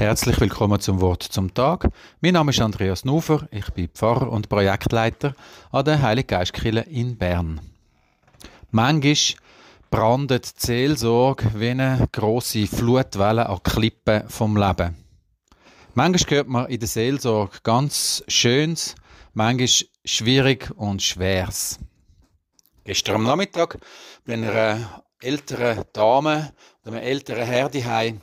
Herzlich willkommen zum Wort zum Tag. Mein Name ist Andreas Nufer, ich bin Pfarrer und Projektleiter an der Heilig Geistkirche in Bern. Manchmal brandet die Seelsorge wie eine grosse Flutwelle an Klippen vom Leben. Manchmal hört man in der Seelsorge ganz Schönes, manchmal schwierig und Schweres. Gestern am Nachmittag bei einer älteren Dame oder einem älteren Herr daheim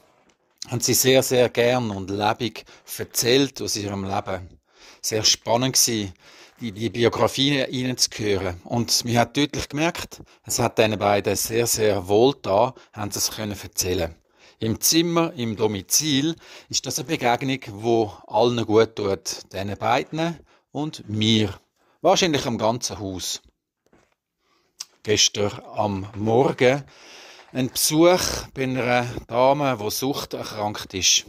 haben sie sehr, sehr gern und lebendig erzählt aus ihrem Leben. Sehr spannend war, die, die zu hören. Und mir hat deutlich gemerkt, es hat den beiden sehr, sehr wohl da, haben sie es können erzählen. Im Zimmer, im Domizil, ist das eine Begegnung, wo allen gut tut. Den beiden und mir. Wahrscheinlich am ganzen Haus. Gestern am Morgen ein Besuch bei einer Dame, die suchterkrankt ist.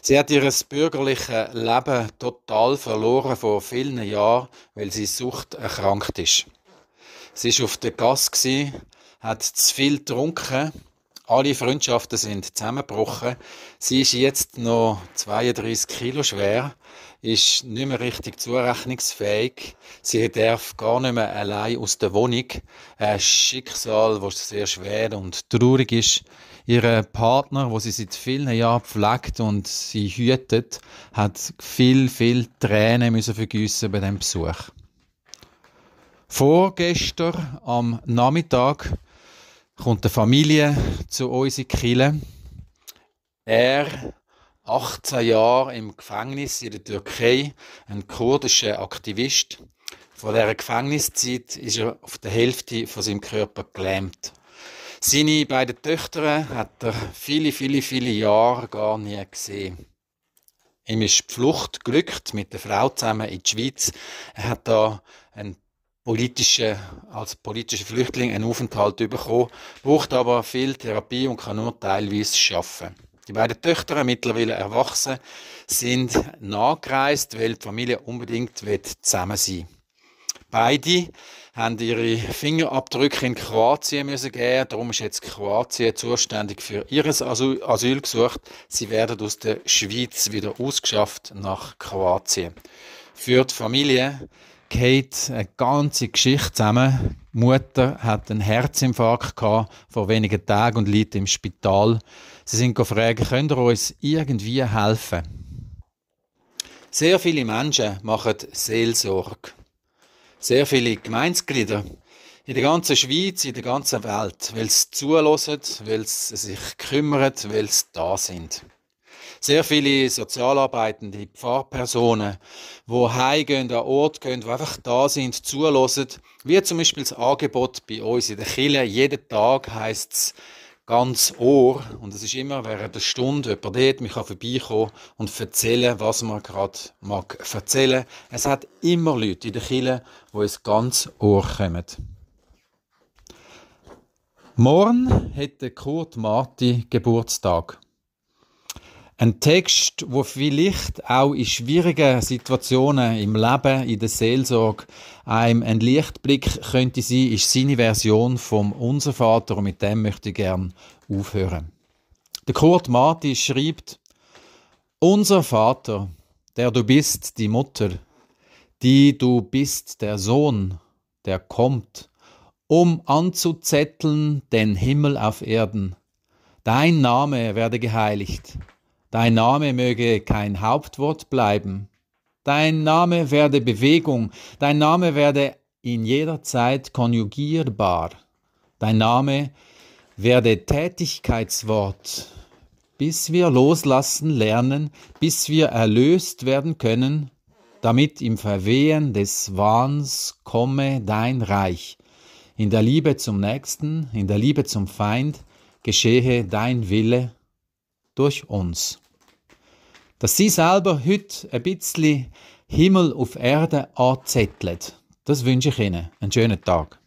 Sie hat ihr bürgerliches Leben total verloren vor vielen Jahren, weil sie suchterkrankt ist. Sie war auf der Gasse, hat zu viel getrunken, alle Freundschaften sind zusammengebrochen. Sie ist jetzt noch 32 Kilo schwer ist nicht mehr richtig zurechnungsfähig. Sie darf gar nicht mehr allein aus der Wohnung. Ein Schicksal, das sehr schwer und traurig ist. Ihr Partner, wo sie seit vielen Jahren pflegt und sie hütet, hat viel, viel Tränen müssen vergüssen bei dem Besuch. Vorgestern am Nachmittag kommt eine Familie zu uns in Kille. Er 18 Jahre im Gefängnis in der Türkei, ein kurdischer Aktivist. Von dieser Gefängniszeit ist er auf der Hälfte von seinem Körper gelähmt. Seine beiden Töchter hat er viele, viele, viele Jahre gar nie gesehen. Ihm ist die Flucht glückt mit der Frau zusammen in die Schweiz. Er hat da einen politischen, als politischer Flüchtling einen Aufenthalt bekommen, braucht aber viel Therapie und kann nur teilweise arbeiten. Die beiden Töchter, mittlerweile erwachsen, sind nachgereist, weil die Familie unbedingt zusammen sein will. Beide haben ihre Fingerabdrücke in Kroatien müssen geben. Darum ist jetzt Kroatien zuständig für ihr Asyl gesucht. Sie werden aus der Schweiz wieder ausgeschafft nach Kroatien. Für die Familie geht eine ganze Geschichte zusammen. Die Mutter hat einen Herzinfarkt gehabt vor wenigen Tagen und liegt im Spital. Sie sind gefragt, könnt ihr uns irgendwie helfen? Sehr viele Menschen machen Seelsorge. Sehr viele Gemeinsglieder in der ganzen Schweiz, in der ganzen Welt, weil sie zulassen, weil sie sich kümmern, weil sie da sind. Sehr viele Sozialarbeitende, Pfarrpersonen, die heimgehen, an Ort gehen, die einfach da sind, zulassen, wie zum Beispiel das Angebot bei uns in der Kirche. Jeden Tag heisst es, ganz Ohr. Und es ist immer während der Stunde jemand dort, mich kann vorbeikommen und erzählen, was man gerade mag erzählen. Es hat immer Leute in der Kirche, die ins ganz Ohr kommen. Morgen hätte Kurt Marti Geburtstag. Ein Text, wo vielleicht auch in schwierigen Situationen im Leben, in der Seelsorge, einem ein Lichtblick könnte sein, ist seine Version vom Unser Vater und mit dem möchte ich gern aufhören. Der Kurt Marti schreibt, Unser Vater, der du bist, die Mutter, die du bist, der Sohn, der kommt, um anzuzetteln den Himmel auf Erden. Dein Name werde geheiligt Dein Name möge kein Hauptwort bleiben. Dein Name werde Bewegung. Dein Name werde in jeder Zeit konjugierbar. Dein Name werde Tätigkeitswort, bis wir loslassen lernen, bis wir erlöst werden können, damit im Verwehen des Wahns komme dein Reich. In der Liebe zum Nächsten, in der Liebe zum Feind geschehe dein Wille durch uns dass sie selber heute ein bisschen Himmel auf Erde anzettelt. Das wünsche ich Ihnen. Einen schönen Tag.